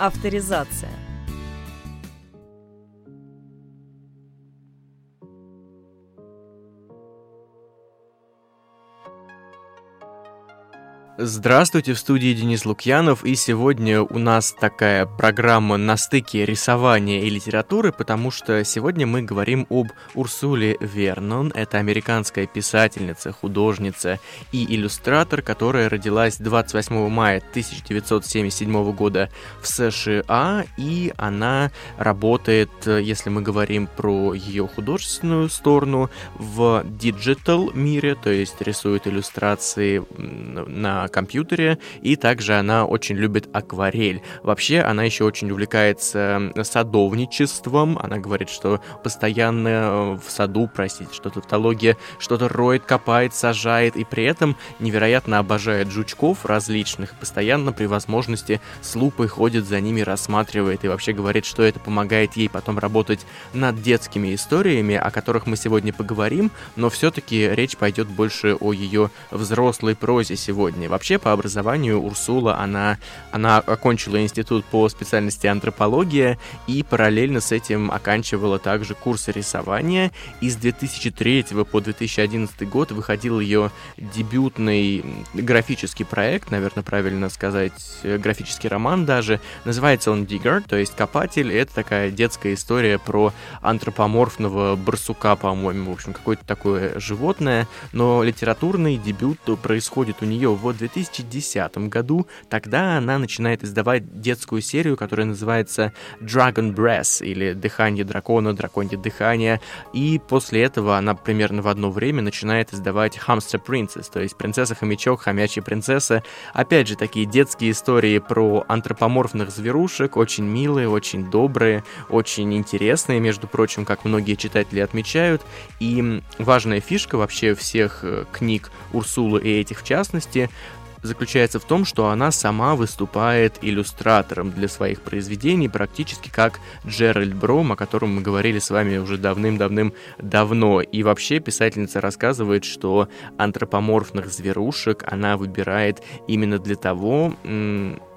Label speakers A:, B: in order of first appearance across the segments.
A: Авторизация.
B: Здравствуйте, в студии Денис Лукьянов, и сегодня у нас такая программа на стыке рисования и литературы, потому что сегодня мы говорим об Урсуле Вернон. Это американская писательница, художница и иллюстратор, которая родилась 28 мая 1977 года в США, и она работает, если мы говорим про ее художественную сторону, в digital мире, то есть рисует иллюстрации на компьютере, и также она очень любит акварель. Вообще, она еще очень увлекается садовничеством, она говорит, что постоянно э, в саду, простите, что тавтология, что-то роет, копает, сажает, и при этом невероятно обожает жучков различных, постоянно при возможности с лупой ходит за ними, рассматривает, и вообще говорит, что это помогает ей потом работать над детскими историями, о которых мы сегодня поговорим, но все-таки речь пойдет больше о ее взрослой прозе сегодня. Вообще, по образованию Урсула, она, она окончила институт по специальности антропология и параллельно с этим оканчивала также курсы рисования. И с 2003 по 2011 год выходил ее дебютный графический проект, наверное, правильно сказать, графический роман даже. Называется он Digger, то есть копатель. Это такая детская история про антропоморфного барсука, по-моему, в общем, какое-то такое животное. Но литературный дебют происходит у нее в 2010 году. Тогда она начинает издавать детскую серию, которая называется Dragon Breath, или Дыхание дракона, Драконье дыхание. И после этого она примерно в одно время начинает издавать Hamster Princess, то есть Принцесса-хомячок, Хомячья принцесса. Опять же, такие детские истории про антропоморфных зверушек, очень милые, очень добрые, очень интересные, между прочим, как многие читатели отмечают. И важная фишка вообще всех э, книг Урсулы и этих в частности, заключается в том, что она сама выступает иллюстратором для своих произведений, практически как Джеральд Бром, о котором мы говорили с вами уже давным-давным-давно. И вообще писательница рассказывает, что антропоморфных зверушек она выбирает именно для того,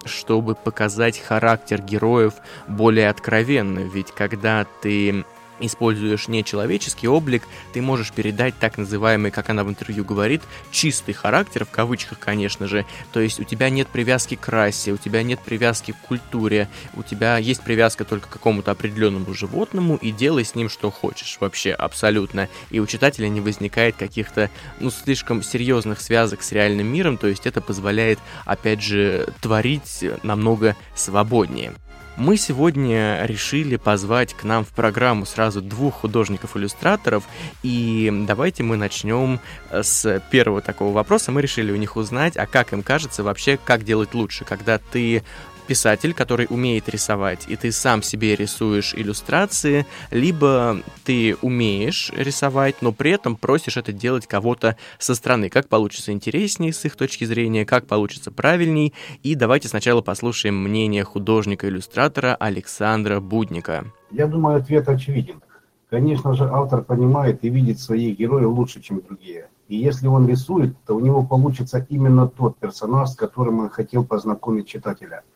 B: чтобы показать характер героев более откровенно. Ведь когда ты используешь нечеловеческий облик, ты можешь передать так называемый, как она в интервью говорит, чистый характер, в кавычках, конечно же. То есть у тебя нет привязки к расе, у тебя нет привязки к культуре, у тебя есть привязка только к какому-то определенному животному, и делай с ним что хочешь вообще, абсолютно. И у читателя не возникает каких-то, ну, слишком серьезных связок с реальным миром, то есть это позволяет, опять же, творить намного свободнее. Мы сегодня решили позвать к нам в программу сразу двух художников-иллюстраторов, и давайте мы начнем с первого такого вопроса. Мы решили у них узнать, а как им кажется вообще, как делать лучше, когда ты писатель, который умеет рисовать, и ты сам себе рисуешь иллюстрации, либо ты умеешь рисовать, но при этом просишь это делать кого-то со стороны. Как получится интереснее с их точки зрения, как получится правильней. И давайте сначала послушаем мнение художника-иллюстратора Александра Будника.
C: Я думаю, ответ очевиден. Конечно же, автор понимает и видит своих героев лучше, чем другие. И если он рисует, то у него получится именно тот персонаж, с которым он хотел познакомить читателя –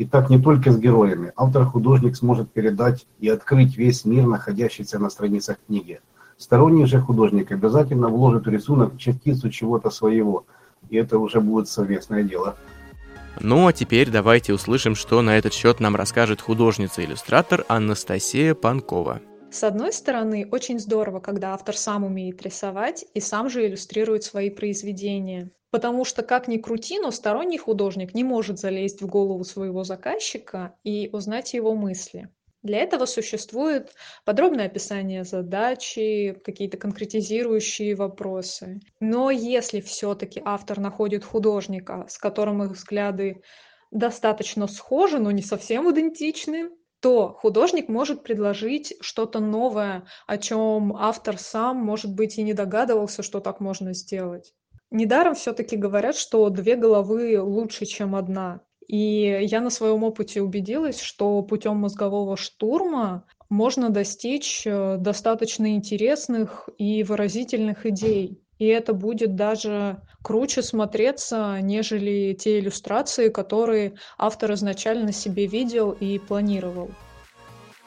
C: и так не только с героями. Автор-художник сможет передать и открыть весь мир, находящийся на страницах книги. Сторонний же художник обязательно вложит в рисунок частицу чего-то своего, и это уже будет совместное дело.
B: Ну а теперь давайте услышим, что на этот счет нам расскажет художница-иллюстратор Анастасия Панкова.
D: С одной стороны, очень здорово, когда автор сам умеет рисовать и сам же иллюстрирует свои произведения. Потому что, как ни крути, но сторонний художник не может залезть в голову своего заказчика и узнать его мысли. Для этого существует подробное описание задачи, какие-то конкретизирующие вопросы. Но если все-таки автор находит художника, с которым их взгляды достаточно схожи, но не совсем идентичны, то художник может предложить что-то новое, о чем автор сам, может быть, и не догадывался, что так можно сделать. Недаром все-таки говорят, что две головы лучше, чем одна. И я на своем опыте убедилась, что путем мозгового штурма можно достичь э, достаточно интересных и выразительных идей. и это будет даже круче смотреться, нежели те иллюстрации, которые автор изначально себе видел и планировал.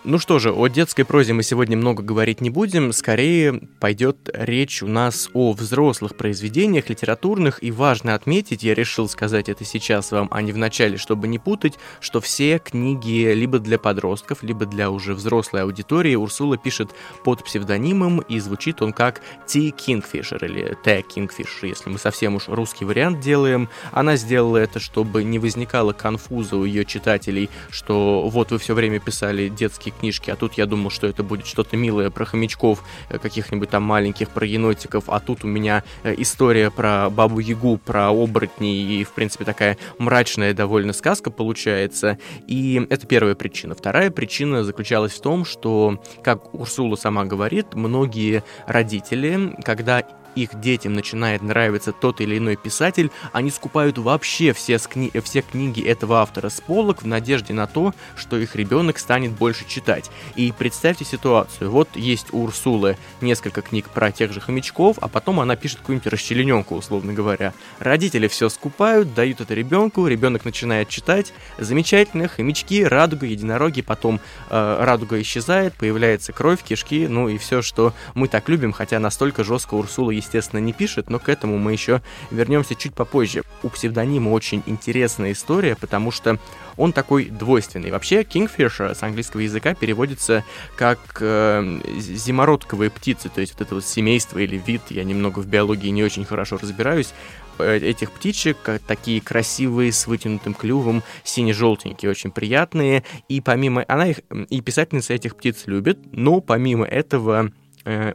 B: Ну что же, о детской прозе мы сегодня много говорить не будем, скорее пойдет речь у нас о взрослых произведениях литературных, и важно отметить, я решил сказать это сейчас вам, а не в начале, чтобы не путать, что все книги либо для подростков, либо для уже взрослой аудитории Урсула пишет под псевдонимом, и звучит он как T. Kingfisher или T. Kingfisher, если мы совсем уж русский вариант делаем. Она сделала это, чтобы не возникало конфуза у ее читателей, что вот вы все время писали детские книжки, а тут я думал, что это будет что-то милое про хомячков, э, каких-нибудь там маленьких, про енотиков, а тут у меня э, история про Бабу-Ягу, про оборотней, и, в принципе, такая мрачная довольно сказка получается. И это первая причина. Вторая причина заключалась в том, что, как Урсула сама говорит, многие родители, когда их детям начинает нравиться тот или иной писатель, они скупают вообще все, кни все книги этого автора с полок в надежде на то, что их ребенок станет больше читать. И представьте ситуацию. Вот есть у Урсулы несколько книг про тех же хомячков, а потом она пишет какую-нибудь расчлененку, условно говоря. Родители все скупают, дают это ребенку, ребенок начинает читать. Замечательно, хомячки, радуга, единороги, потом э, радуга исчезает, появляется кровь, кишки, ну и все, что мы так любим, хотя настолько жестко Урсула, естественно, не пишет, но к этому мы еще вернемся чуть попозже. У псевдонима очень интересная история, потому что он такой двойственный. Вообще, Kingfisher с английского языка переводится как э, зимородковые птицы, то есть вот это вот семейство или вид, я немного в биологии не очень хорошо разбираюсь, э, этих птичек, такие красивые, с вытянутым клювом, сине-желтенькие, очень приятные, и помимо, она их, и писательница этих птиц любит, но помимо этого э,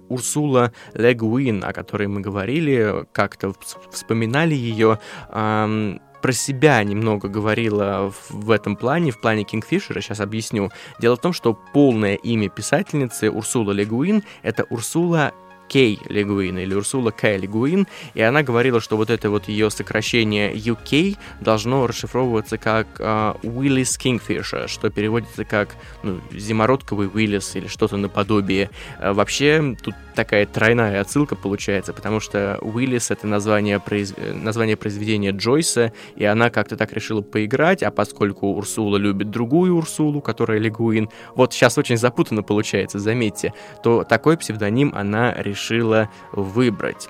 B: Урсула Легуин, о которой мы говорили, как-то вспоминали ее, э, про себя немного говорила в этом плане, в плане Кингфишера, сейчас объясню. Дело в том, что полное имя писательницы Урсула Легуин — это Урсула Кей Легуин или Урсула Кей Легуин, и она говорила, что вот это вот ее сокращение UK должно расшифровываться как uh, Willis Kingfisher, что переводится как ну, зимородковый Уиллис или что-то наподобие. Uh, вообще, тут такая тройная отсылка получается, потому что Уиллис — это название, произ... название произведения Джойса, и она как-то так решила поиграть, а поскольку Урсула любит другую Урсулу, которая Легуин, вот сейчас очень запутанно получается, заметьте, то такой псевдоним она решила выбрать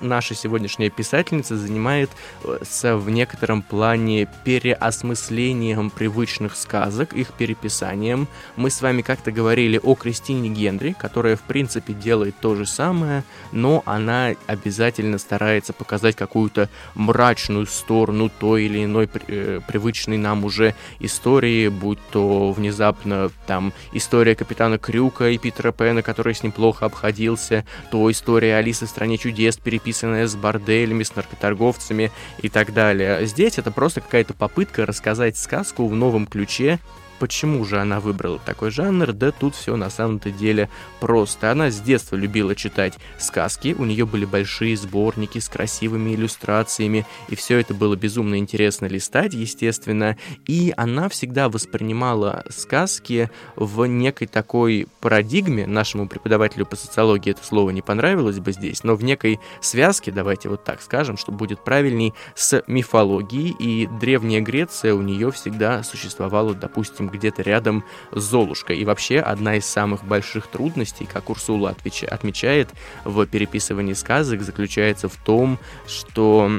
B: наша сегодняшняя писательница занимает э, в некотором плане переосмыслением привычных сказок, их переписанием. Мы с вами как-то говорили о Кристине Генри, которая в принципе делает то же самое, но она обязательно старается показать какую-то мрачную сторону той или иной э, привычной нам уже истории, будь то внезапно там история капитана Крюка и Питера Пэна, который с ним плохо обходился, то история Алисы в стране чудес переписанная написанное с борделями, с наркоторговцами и так далее. Здесь это просто какая-то попытка рассказать сказку в новом ключе, Почему же она выбрала такой жанр? Да тут все на самом-то деле просто. Она с детства любила читать сказки, у нее были большие сборники с красивыми иллюстрациями, и все это было безумно интересно листать, естественно, и она всегда воспринимала сказки в некой такой парадигме, нашему преподавателю по социологии это слово не понравилось бы здесь, но в некой связке, давайте вот так скажем, что будет правильней, с мифологией, и Древняя Греция у нее всегда существовала, допустим, где-то рядом с Золушкой. И вообще одна из самых больших трудностей, как Урсула отвеча- отмечает в переписывании сказок, заключается в том, что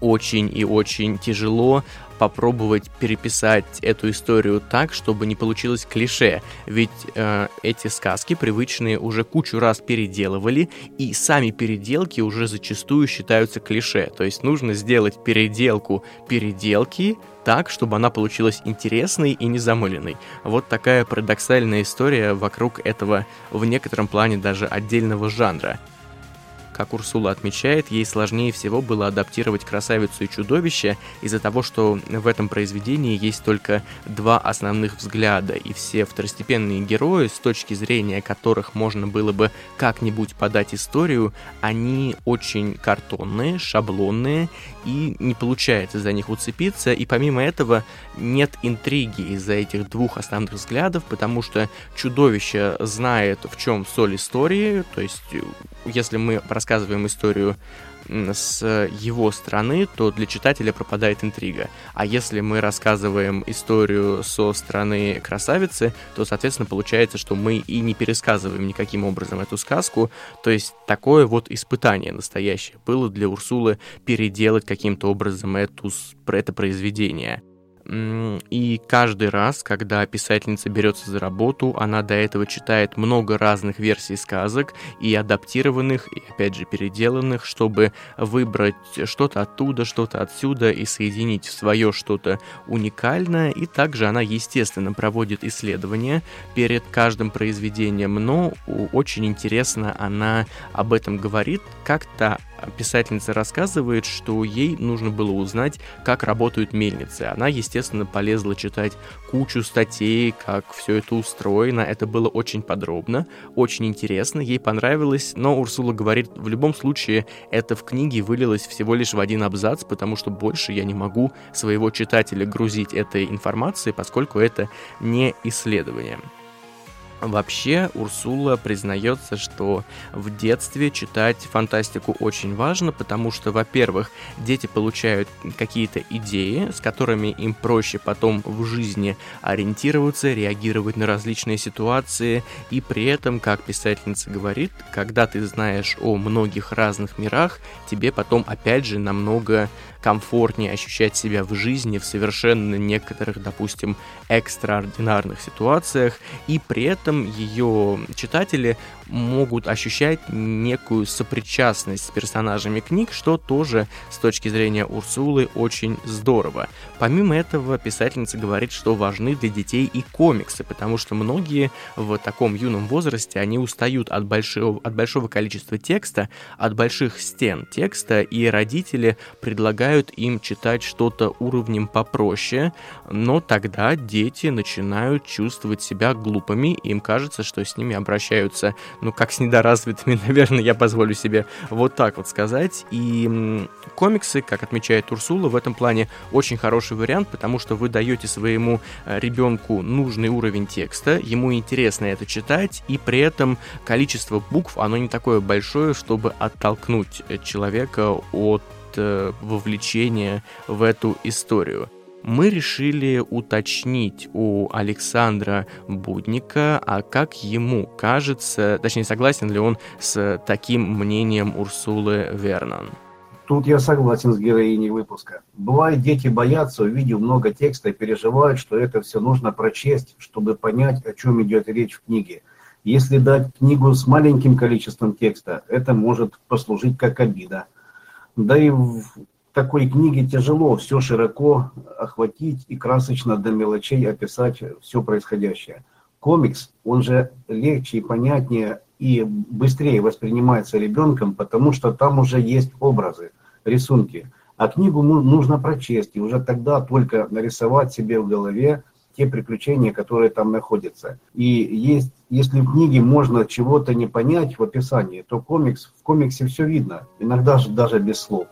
B: очень и очень тяжело попробовать переписать эту историю так, чтобы не получилось клише. Ведь э, эти сказки привычные уже кучу раз переделывали, и сами переделки уже зачастую считаются клише. То есть нужно сделать переделку переделки так, чтобы она получилась интересной и незамыленной. Вот такая парадоксальная история вокруг этого в некотором плане даже отдельного жанра. Как Урсула отмечает, ей сложнее всего было адаптировать красавицу и чудовище из-за того, что в этом произведении есть только два основных взгляда, и все второстепенные герои, с точки зрения которых можно было бы как-нибудь подать историю, они очень картонные, шаблонные, и не получается за них уцепиться, и помимо этого нет интриги из-за этих двух основных взглядов, потому что чудовище знает, в чем соль истории, то есть если мы рассказываем рассказываем историю с его стороны, то для читателя пропадает интрига. А если мы рассказываем историю со стороны красавицы, то, соответственно, получается, что мы и не пересказываем никаким образом эту сказку. То есть такое вот испытание настоящее было для Урсулы переделать каким-то образом эту, это произведение. И каждый раз, когда писательница берется за работу, она до этого читает много разных версий сказок, и адаптированных, и опять же переделанных, чтобы выбрать что-то оттуда, что-то отсюда и соединить в свое что-то уникальное. И также она, естественно, проводит исследования перед каждым произведением, но очень интересно она об этом говорит, как-то писательница рассказывает, что ей нужно было узнать, как работают мельницы. Она, естественно, полезла читать кучу статей, как все это устроено. Это было очень подробно, очень интересно, ей понравилось, но Урсула говорит, в любом случае, это в книге вылилось всего лишь в один абзац, потому что больше я не могу своего читателя грузить этой информацией, поскольку это не исследование. Вообще, Урсула признается, что в детстве читать фантастику очень важно, потому что, во-первых, дети получают какие-то идеи, с которыми им проще потом в жизни ориентироваться, реагировать на различные ситуации, и при этом, как писательница говорит, когда ты знаешь о многих разных мирах, тебе потом, опять же, намного комфортнее ощущать себя в жизни в совершенно некоторых, допустим, экстраординарных ситуациях, и при этом ее читатели могут ощущать некую сопричастность с персонажами книг, что тоже с точки зрения Урсулы очень здорово. Помимо этого, писательница говорит, что важны для детей и комиксы, потому что многие в таком юном возрасте, они устают от большого, от большого количества текста, от больших стен текста, и родители предлагают им читать что-то уровнем попроще, но тогда дети начинают чувствовать себя глупыми, им кажется, что с ними обращаются ну, как с недоразвитыми, наверное, я позволю себе вот так вот сказать. И комиксы, как отмечает Урсула, в этом плане очень хороший вариант, потому что вы даете своему э, ребенку нужный уровень текста, ему интересно это читать, и при этом количество букв, оно не такое большое, чтобы оттолкнуть э, человека от э, вовлечения в эту историю мы решили уточнить у Александра Будника, а как ему кажется, точнее, согласен ли он с таким мнением Урсулы Вернон.
C: Тут я согласен с героиней выпуска. Бывает, дети боятся, увидев много текста, и переживают, что это все нужно прочесть, чтобы понять, о чем идет речь в книге. Если дать книгу с маленьким количеством текста, это может послужить как обида. Да и такой книге тяжело все широко охватить и красочно до мелочей описать все происходящее. Комикс, он же легче и понятнее и быстрее воспринимается ребенком, потому что там уже есть образы, рисунки. А книгу нужно прочесть, и уже тогда только нарисовать себе в голове те приключения, которые там находятся. И есть, если в книге можно чего-то не понять в описании, то комикс, в комиксе все видно, иногда же даже без слов.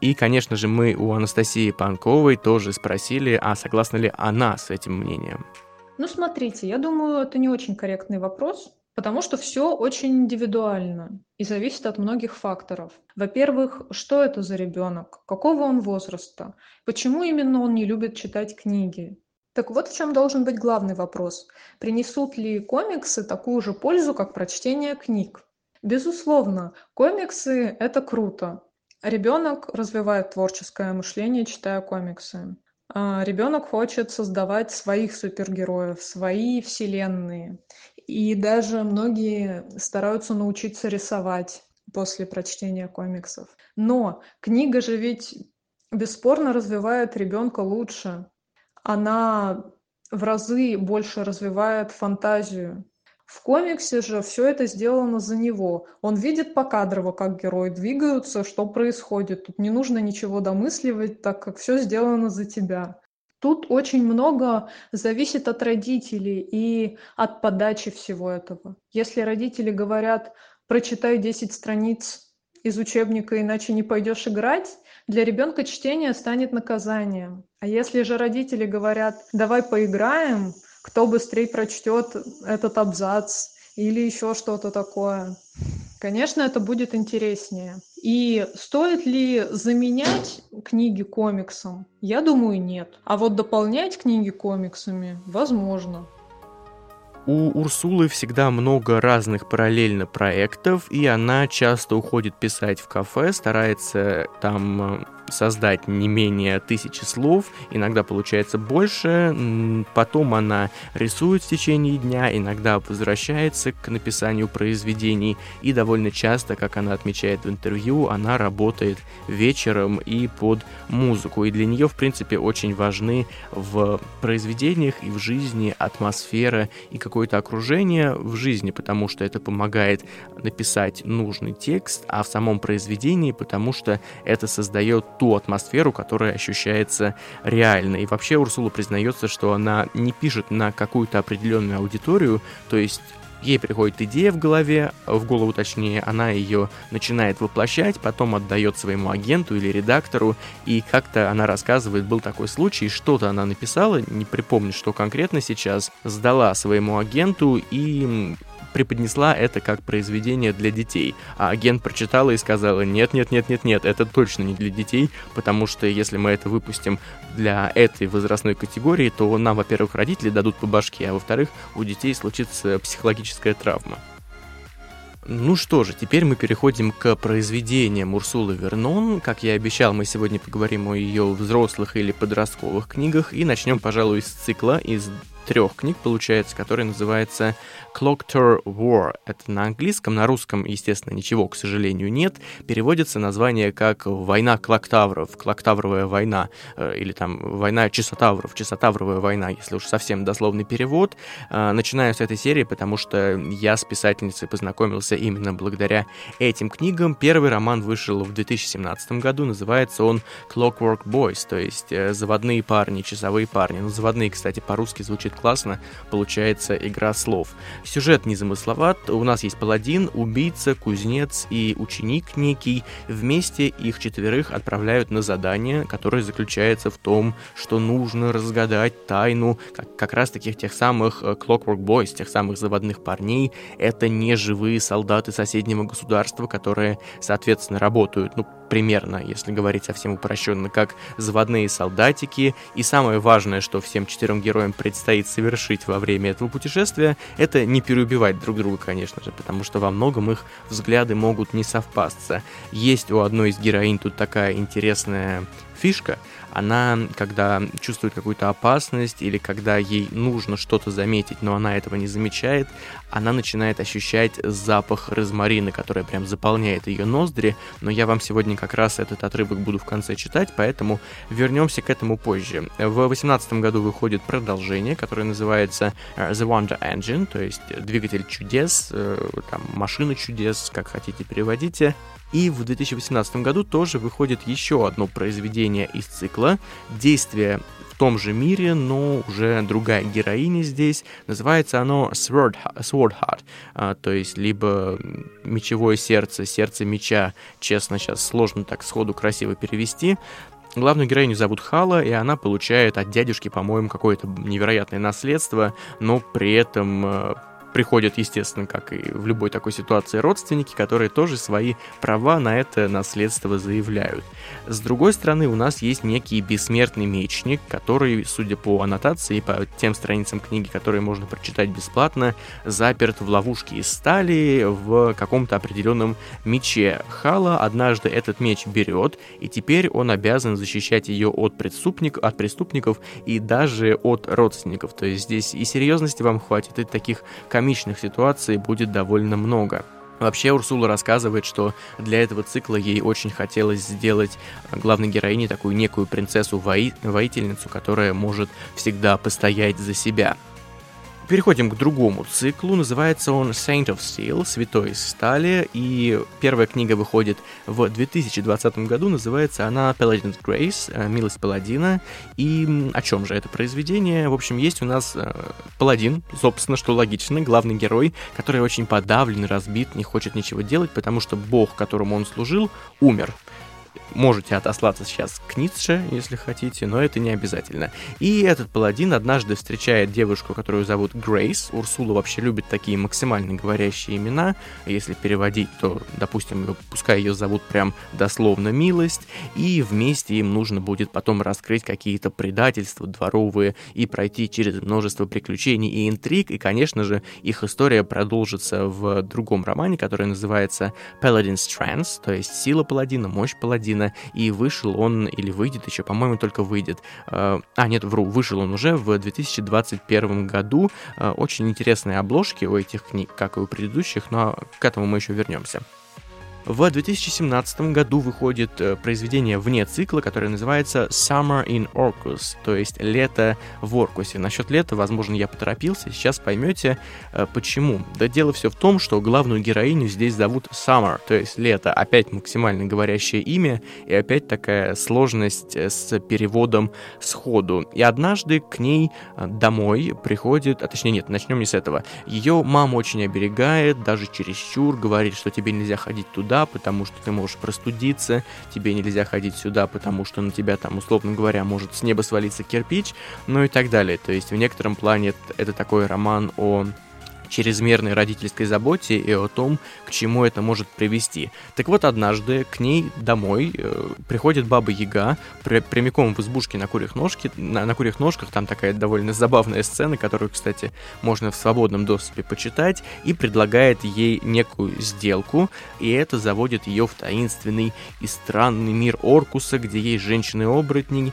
B: И, конечно же, мы у Анастасии Панковой тоже спросили, а согласна ли она с этим мнением.
D: Ну, смотрите, я думаю, это не очень корректный вопрос, потому что все очень индивидуально и зависит от многих факторов. Во-первых, что это за ребенок, какого он возраста, почему именно он не любит читать книги. Так вот в чем должен быть главный вопрос. Принесут ли комиксы такую же пользу, как прочтение книг? Безусловно, комиксы – это круто, Ребенок развивает творческое мышление, читая комиксы. А, ребенок хочет создавать своих супергероев, свои вселенные. И даже многие стараются научиться рисовать после прочтения комиксов. Но книга же ведь бесспорно развивает ребенка лучше. Она в разы больше развивает фантазию. В комиксе же все это сделано за него. Он видит покадрово, как герои двигаются, что происходит. Тут не нужно ничего домысливать, так как все сделано за тебя. Тут очень много зависит от родителей и от подачи всего этого. Если родители говорят, прочитай 10 страниц из учебника, иначе не пойдешь играть, для ребенка чтение станет наказанием. А если же родители говорят, давай поиграем, кто быстрее прочтет этот абзац или еще что-то такое. Конечно, это будет интереснее. И стоит ли заменять книги комиксом? Я думаю, нет. А вот дополнять книги комиксами возможно.
B: У Урсулы всегда много разных параллельно проектов, и она часто уходит писать в кафе, старается там э, создать не менее тысячи слов, иногда получается больше, потом она рисует в течение дня, иногда возвращается к написанию произведений, и довольно часто, как она отмечает в интервью, она работает вечером и под музыку, и для нее, в принципе, очень важны в произведениях и в жизни атмосфера и какое-то окружение в жизни, потому что это помогает написать нужный текст, а в самом произведении, потому что это создает ту атмосферу, которая ощущается реально. И вообще Урсула признается, что она не пишет на какую-то определенную аудиторию, то есть Ей приходит идея в голове, в голову точнее, она ее начинает воплощать, потом отдает своему агенту или редактору, и как-то она рассказывает, был такой случай, что-то она написала, не припомню, что конкретно сейчас, сдала своему агенту, и преподнесла это как произведение для детей, а агент прочитала и сказала, нет, нет, нет, нет, нет, это точно не для детей, потому что если мы это выпустим для этой возрастной категории, то нам, во-первых, родители дадут по башке, а во-вторых, у детей случится психологическая травма. Ну что же, теперь мы переходим к произведениям Урсулы Вернон. Как я и обещал, мы сегодня поговорим о ее взрослых или подростковых книгах и начнем, пожалуй, с цикла из трех книг, получается, который называется Clocktower War. Это на английском, на русском, естественно, ничего, к сожалению, нет. Переводится название как «Война Клоктавров», «Клоктавровая война», э, или там «Война Чесотавров», «Чесотавровая война», если уж совсем дословный перевод. Э, начинаю с этой серии, потому что я с писательницей познакомился именно благодаря этим книгам. Первый роман вышел в 2017 году, называется он Clockwork Boys, то есть э, «Заводные парни», «Часовые парни». Ну, «Заводные», кстати, по-русски звучит классно, получается игра слов. Сюжет незамысловат, у нас есть паладин, убийца, кузнец и ученик некий. Вместе их четверых отправляют на задание, которое заключается в том, что нужно разгадать тайну как, как раз таких тех самых э, Clockwork Boys, тех самых заводных парней. Это не живые солдаты соседнего государства, которые, соответственно, работают, ну, примерно, если говорить совсем упрощенно, как заводные солдатики. И самое важное, что всем четырем героям предстоит совершить во время этого путешествия, это не переубивать друг друга, конечно же, потому что во многом их взгляды могут не совпасться. Есть у одной из героинь тут такая интересная фишка — она, когда чувствует какую-то опасность или когда ей нужно что-то заметить, но она этого не замечает, она начинает ощущать запах розмарина, который прям заполняет ее ноздри, но я вам сегодня как раз этот отрывок буду в конце читать, поэтому вернемся к этому позже. В 2018 году выходит продолжение, которое называется э, The Wonder Engine, то есть двигатель чудес, э, там, машина чудес, как хотите переводите. И в 2018 году тоже выходит еще одно произведение из цикла «Действие том же мире, но уже другая героиня здесь. Называется оно Sword, Sword Heart, а, то есть либо мечевое сердце, сердце меча. Честно, сейчас сложно так сходу красиво перевести. Главную героиню зовут Хала, и она получает от дядюшки, по-моему, какое-то невероятное наследство, но при этом э, приходят, естественно, как и в любой такой ситуации, родственники, которые тоже свои права на это наследство заявляют. С другой стороны, у нас есть некий бессмертный мечник, который, судя по аннотации и по тем страницам книги, которые можно прочитать бесплатно, заперт в ловушке из стали в каком-то определенном мече. Хала однажды этот меч берет, и теперь он обязан защищать ее от, преступник, от преступников и даже от родственников. То есть здесь и серьезности вам хватит, и таких комичных ситуаций будет довольно много. Вообще Урсула рассказывает, что для этого цикла ей очень хотелось сделать главной героине такую некую принцессу-воительницу, которая может всегда постоять за себя. Переходим к другому циклу. Называется он Saint of Steel, Святой из стали. И первая книга выходит в 2020 году. Называется она Paladin's Grace, э, Милость Паладина. И о чем же это произведение? В общем, есть у нас э, паладин, собственно, что логично, главный герой, который очень подавлен, разбит, не хочет ничего делать, потому что бог, которому он служил, умер можете отослаться сейчас к Ницше, если хотите, но это не обязательно. И этот паладин однажды встречает девушку, которую зовут Грейс. Урсула вообще любит такие максимально говорящие имена. Если переводить, то, допустим, пускай ее зовут прям дословно «Милость», и вместе им нужно будет потом раскрыть какие-то предательства дворовые и пройти через множество приключений и интриг, и, конечно же, их история продолжится в другом романе, который называется Paladin's Trance, то есть сила паладина, мощь паладина, и вышел он, или выйдет еще, по-моему, только выйдет. А, нет, вру, вышел он уже в 2021 году. Э, очень интересные обложки у этих книг, как и у предыдущих, но к этому мы еще вернемся. В 2017 году выходит э, произведение вне цикла, которое называется Summer in Orcus, то есть лето в Оркусе. Насчет лета, возможно, я поторопился, сейчас поймете э, почему. Да дело все в том, что главную героиню здесь зовут Summer, то есть лето, опять максимально говорящее имя, и опять такая сложность э, с переводом сходу. И однажды к ней домой приходит, а точнее нет, начнем не с этого. Ее мама очень оберегает, даже чересчур, говорит, что тебе нельзя ходить туда, сюда, потому что ты можешь простудиться, тебе нельзя ходить сюда, потому что на тебя там, условно говоря, может с неба свалиться кирпич, ну и так далее. То есть в некотором плане это, такой роман о чрезмерной родительской заботе и о том, к чему это может привести. Так вот, однажды к ней домой э, приходит баба Яга, при, прямиком в избушке на курьих, ножке, на, на курьих ножках, там такая довольно забавная сцена, которую, кстати, можно в свободном доступе почитать, и предлагает ей некую сделку, и это заводит ее в таинственный и странный мир Оркуса, где есть женщины-оборотни,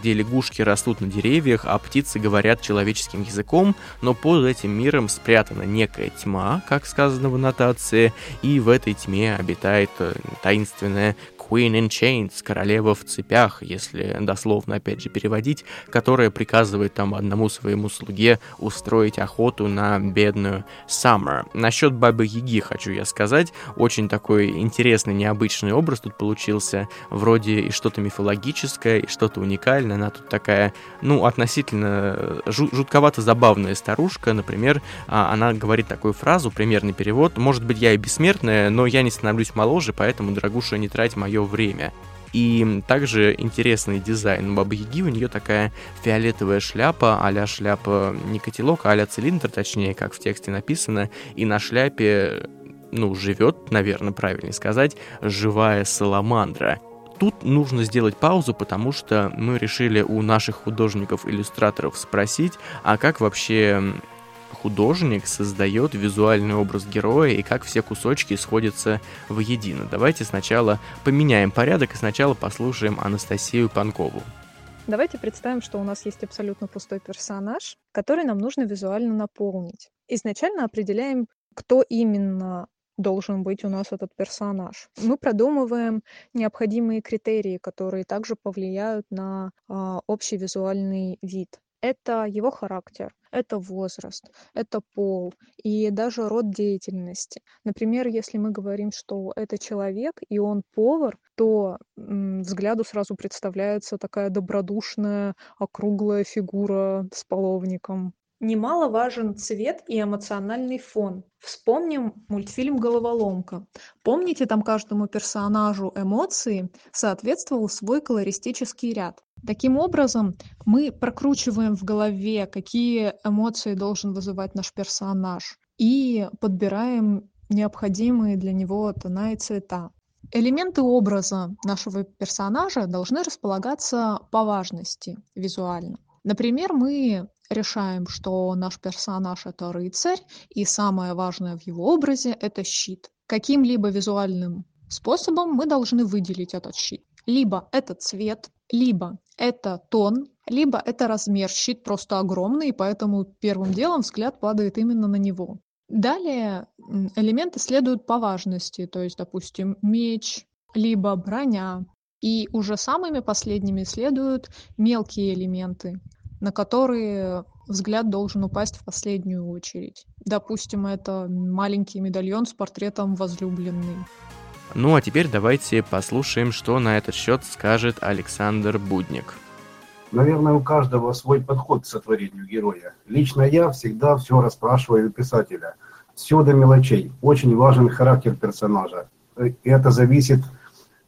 B: где лягушки растут на деревьях, а птицы говорят человеческим языком, но под этим миром спрятана некая тьма, как сказано в аннотации, и в этой тьме обитает э, таинственная Queen in Chains, королева в цепях, если дословно опять же переводить, которая приказывает там одному своему слуге устроить охоту на бедную Summer. Насчет Бабы Яги хочу я сказать, очень такой интересный, необычный образ тут получился, вроде и что-то мифологическое, и что-то уникальное, она тут такая, ну, относительно жутковато забавная старушка, например, а, она говорит такую фразу, примерный перевод, может быть, я и бессмертная, но я не становлюсь моложе, поэтому, дорогуша, не трать мое свое время. И также интересный дизайн Бабы Яги, у нее такая фиолетовая шляпа, а шляпа не котелок, а цилиндр, точнее, как в тексте написано, и на шляпе, ну, живет, наверное, правильнее сказать, живая саламандра. Тут нужно сделать паузу, потому что мы решили у наших художников-иллюстраторов спросить, а как вообще художник создает визуальный образ героя и как все кусочки сходятся воедино. Давайте сначала поменяем порядок и сначала послушаем Анастасию Панкову.
D: Давайте представим, что у нас есть абсолютно пустой персонаж, который нам нужно визуально наполнить. Изначально определяем, кто именно должен быть у нас этот персонаж. Мы продумываем необходимые критерии, которые также повлияют на э, общий визуальный вид. Это его характер, это возраст, это пол и даже род деятельности. Например, если мы говорим, что это человек и он повар, то взгляду сразу представляется такая добродушная, округлая фигура с половником. Немаловажен цвет и эмоциональный фон. Вспомним мультфильм «Головоломка». Помните, там каждому персонажу эмоции соответствовал свой колористический ряд. Таким образом, мы прокручиваем в голове, какие эмоции должен вызывать наш персонаж, и подбираем необходимые для него тона и цвета. Элементы образа нашего персонажа должны располагаться по важности визуально. Например, мы решаем, что наш персонаж это рыцарь, и самое важное в его образе это щит. Каким-либо визуальным способом мы должны выделить этот щит. Либо это цвет, либо это тон, либо это размер. Щит просто огромный, поэтому первым делом взгляд падает именно на него. Далее элементы следуют по важности, то есть, допустим, меч, либо броня. И уже самыми последними следуют мелкие элементы, на которые взгляд должен упасть в последнюю очередь. Допустим, это маленький медальон с портретом возлюбленной.
B: Ну а теперь давайте послушаем, что на этот счет скажет Александр Будник.
C: Наверное, у каждого свой подход к сотворению героя. Лично я всегда все расспрашиваю у писателя. Все до мелочей. Очень важен характер персонажа. Это зависит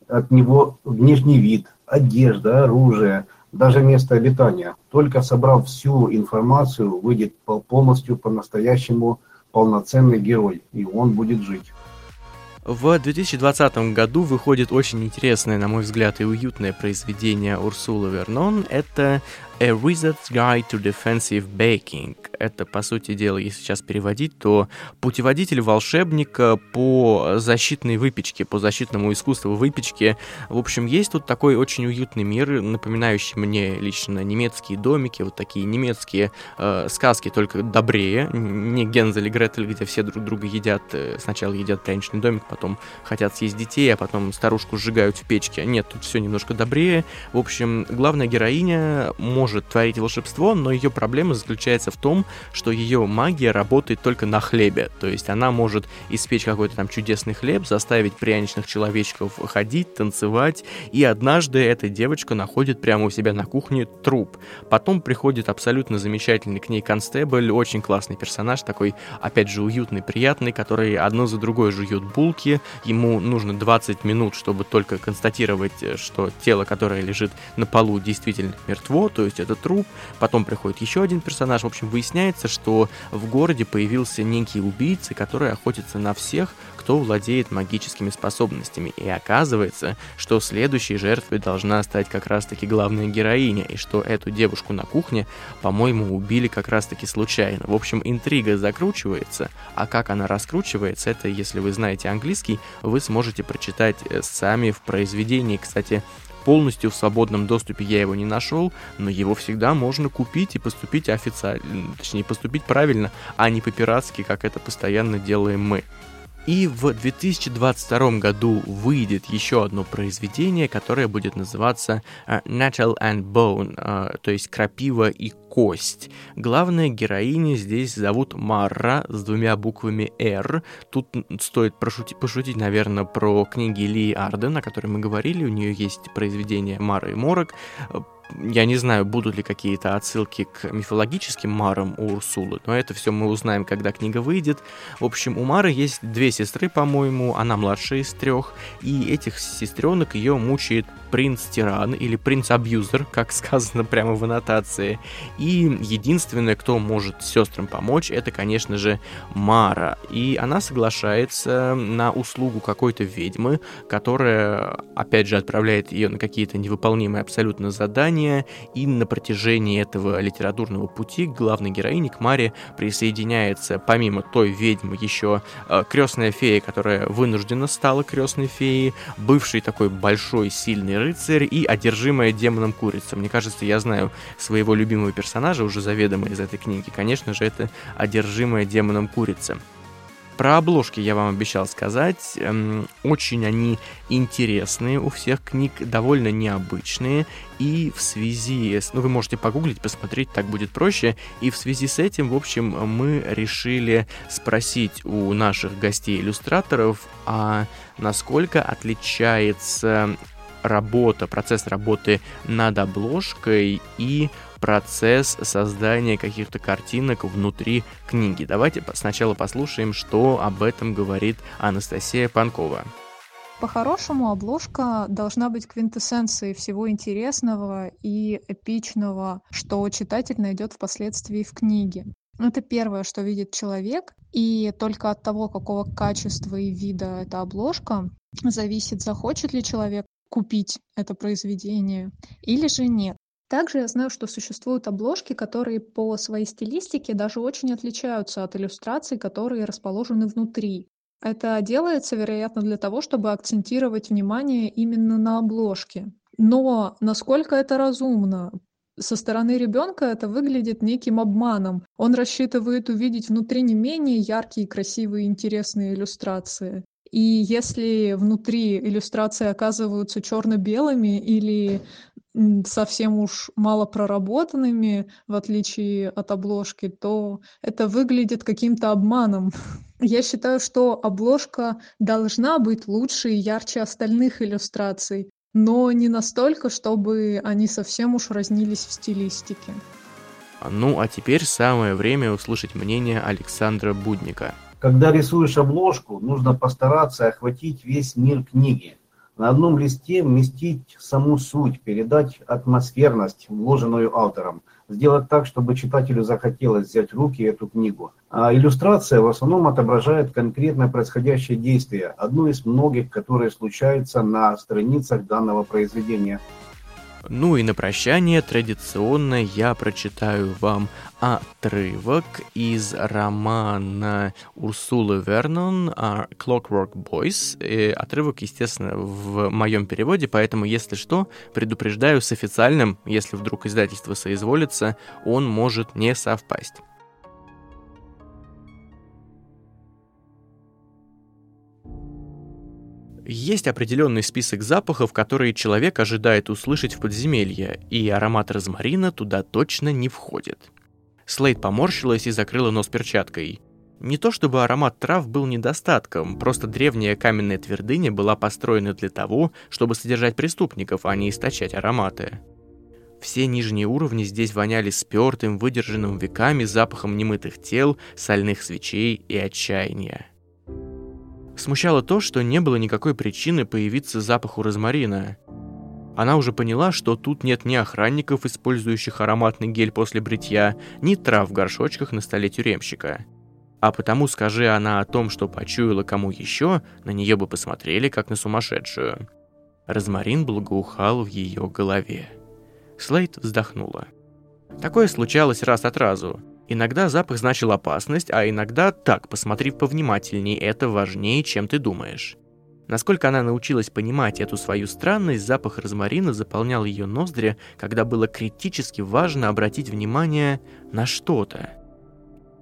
C: от него внешний вид, одежда, оружие, даже место обитания. Только собрав всю информацию, выйдет полностью по-настоящему полноценный герой, и он будет жить.
B: В 2020 году выходит очень интересное, на мой взгляд, и уютное произведение Урсулы Вернон. Это A Wizard's Guide to Defensive Baking. Это, по сути дела, если сейчас переводить, то путеводитель волшебника по защитной выпечке, по защитному искусству выпечки. В общем, есть тут такой очень уютный мир, напоминающий мне лично немецкие домики, вот такие немецкие э, сказки, только добрее. Не Гензель и Гретель, где все друг друга едят, э, сначала едят пряничный домик, потом хотят съесть детей, а потом старушку сжигают в печке. Нет, тут все немножко добрее. В общем, главная героиня может может творить волшебство, но ее проблема заключается в том, что ее магия работает только на хлебе. То есть она может испечь какой-то там чудесный хлеб, заставить пряничных человечков ходить, танцевать, и однажды эта девочка находит прямо у себя на кухне труп. Потом приходит абсолютно замечательный к ней констебль, очень классный персонаж, такой, опять же, уютный, приятный, который одно за другой жует булки. Ему нужно 20 минут, чтобы только констатировать, что тело, которое лежит на полу, действительно мертво, то есть это труп, потом приходит еще один персонаж. В общем, выясняется, что в городе появился некий убийца, который охотится на всех, кто владеет магическими способностями. И оказывается, что следующей жертвой должна стать как раз-таки главная героиня, и что эту девушку на кухне, по-моему, убили как раз-таки случайно. В общем, интрига закручивается, а как она раскручивается, это, если вы знаете английский, вы сможете прочитать э, сами в произведении. Кстати, полностью в свободном доступе я его не нашел, но его всегда можно купить и поступить официально, точнее поступить правильно, а не по-пиратски, как это постоянно делаем мы. И в 2022 году выйдет еще одно произведение, которое будет называться uh, Natural and Bone, uh, то есть крапива и кость. Главная героиня здесь зовут Мара с двумя буквами «Р». Тут стоит пошутить, пошутить, наверное, про книги Ли Арден, о которой мы говорили. У нее есть произведение «Мара и Морок», я не знаю, будут ли какие-то отсылки к мифологическим Марам у Урсулы, но это все мы узнаем, когда книга выйдет. В общем, у Мары есть две сестры, по-моему, она младшая из трех, и этих сестренок ее мучает принц-тиран или принц-абьюзер, как сказано прямо в аннотации. И единственное, кто может сестрам помочь, это, конечно же, Мара. И она соглашается на услугу какой-то ведьмы, которая, опять же, отправляет ее на какие-то невыполнимые абсолютно задания, и на протяжении этого литературного пути к главной героине, к Маре, присоединяется, помимо той ведьмы, еще э, крестная фея, которая вынуждена стала крестной феей, бывший такой большой сильный рыцарь и одержимая демоном курица. Мне кажется, я знаю своего любимого персонажа, уже заведомо из этой книги. Конечно же, это одержимая демоном курица. Про обложки я вам обещал сказать. Эм, очень они интересные, у всех книг довольно необычные. И в связи с... Ну, вы можете погуглить, посмотреть, так будет проще. И в связи с этим, в общем, мы решили спросить у наших гостей-иллюстраторов, а насколько отличается работа, процесс работы над обложкой и процесс создания каких-то картинок внутри книги. Давайте сначала послушаем, что об этом говорит Анастасия Панкова.
D: По-хорошему, обложка должна быть квинтэссенцией всего интересного и эпичного, что читатель найдет впоследствии в книге. Это первое, что видит человек, и только от того, какого качества и вида эта обложка, зависит, захочет ли человек купить это произведение или же нет. Также я знаю, что существуют обложки, которые по своей стилистике даже очень отличаются от иллюстраций, которые расположены внутри. Это делается, вероятно, для того, чтобы акцентировать внимание именно на обложке. Но насколько это разумно? Со стороны ребенка это выглядит неким обманом. Он рассчитывает увидеть внутри не менее яркие, красивые, интересные иллюстрации. И если внутри иллюстрации оказываются черно-белыми или совсем уж мало проработанными, в отличие от обложки, то это выглядит каким-то обманом. Я считаю, что обложка должна быть лучше и ярче остальных иллюстраций, но не настолько, чтобы они совсем уж разнились в стилистике.
B: Ну, а теперь самое время услышать мнение Александра Будника.
C: Когда рисуешь обложку, нужно постараться охватить весь мир книги. На одном листе вместить саму суть, передать атмосферность, вложенную автором, сделать так, чтобы читателю захотелось взять в руки эту книгу. А иллюстрация в основном отображает конкретно происходящее действие, одно из многих, которые случаются на страницах данного произведения –
B: ну и на прощание традиционно я прочитаю вам отрывок из романа Урсулы Вернон «Clockwork Boys». И отрывок, естественно, в моем переводе, поэтому, если что, предупреждаю с официальным, если вдруг издательство соизволится, он может не совпасть. Есть определенный список запахов, которые человек ожидает услышать в подземелье, и аромат розмарина туда точно не входит. Слейд поморщилась и закрыла нос перчаткой. Не то чтобы аромат трав был недостатком, просто древняя каменная твердыня была построена для того, чтобы содержать преступников, а не источать ароматы. Все нижние уровни здесь воняли спертым, выдержанным веками запахом немытых тел, сольных свечей и отчаяния. Смущало то, что не было никакой причины появиться запаху розмарина. Она уже поняла, что тут нет ни охранников, использующих ароматный гель после бритья, ни трав в горшочках на столе тюремщика. А потому, скажи она о том, что почуяла кому еще, на нее бы посмотрели, как на сумасшедшую. Розмарин благоухал в ее голове. Слейд вздохнула. Такое случалось раз от разу. Иногда запах значил опасность, а иногда так, посмотри повнимательней, это важнее, чем ты думаешь. Насколько она научилась понимать эту свою странность, запах розмарина заполнял ее ноздри, когда было критически важно обратить внимание на что-то.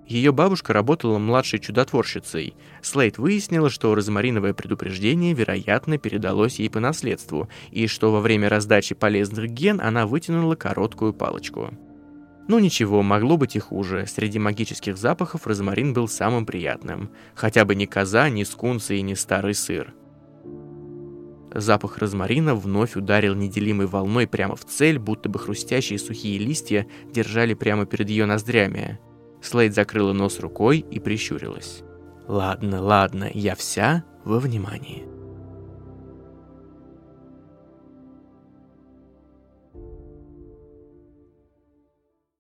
B: Ее бабушка работала младшей чудотворщицей. Слейд выяснила, что розмариновое предупреждение, вероятно, передалось ей по наследству, и что во время раздачи полезных ген она вытянула короткую палочку. Ну ничего, могло быть и хуже. Среди магических запахов розмарин был самым приятным. Хотя бы не коза, не скунсы и не старый сыр. Запах розмарина вновь ударил неделимой волной прямо в цель, будто бы хрустящие сухие листья держали прямо перед ее ноздрями. Слейд закрыла нос рукой и прищурилась. «Ладно, ладно, я вся во внимании».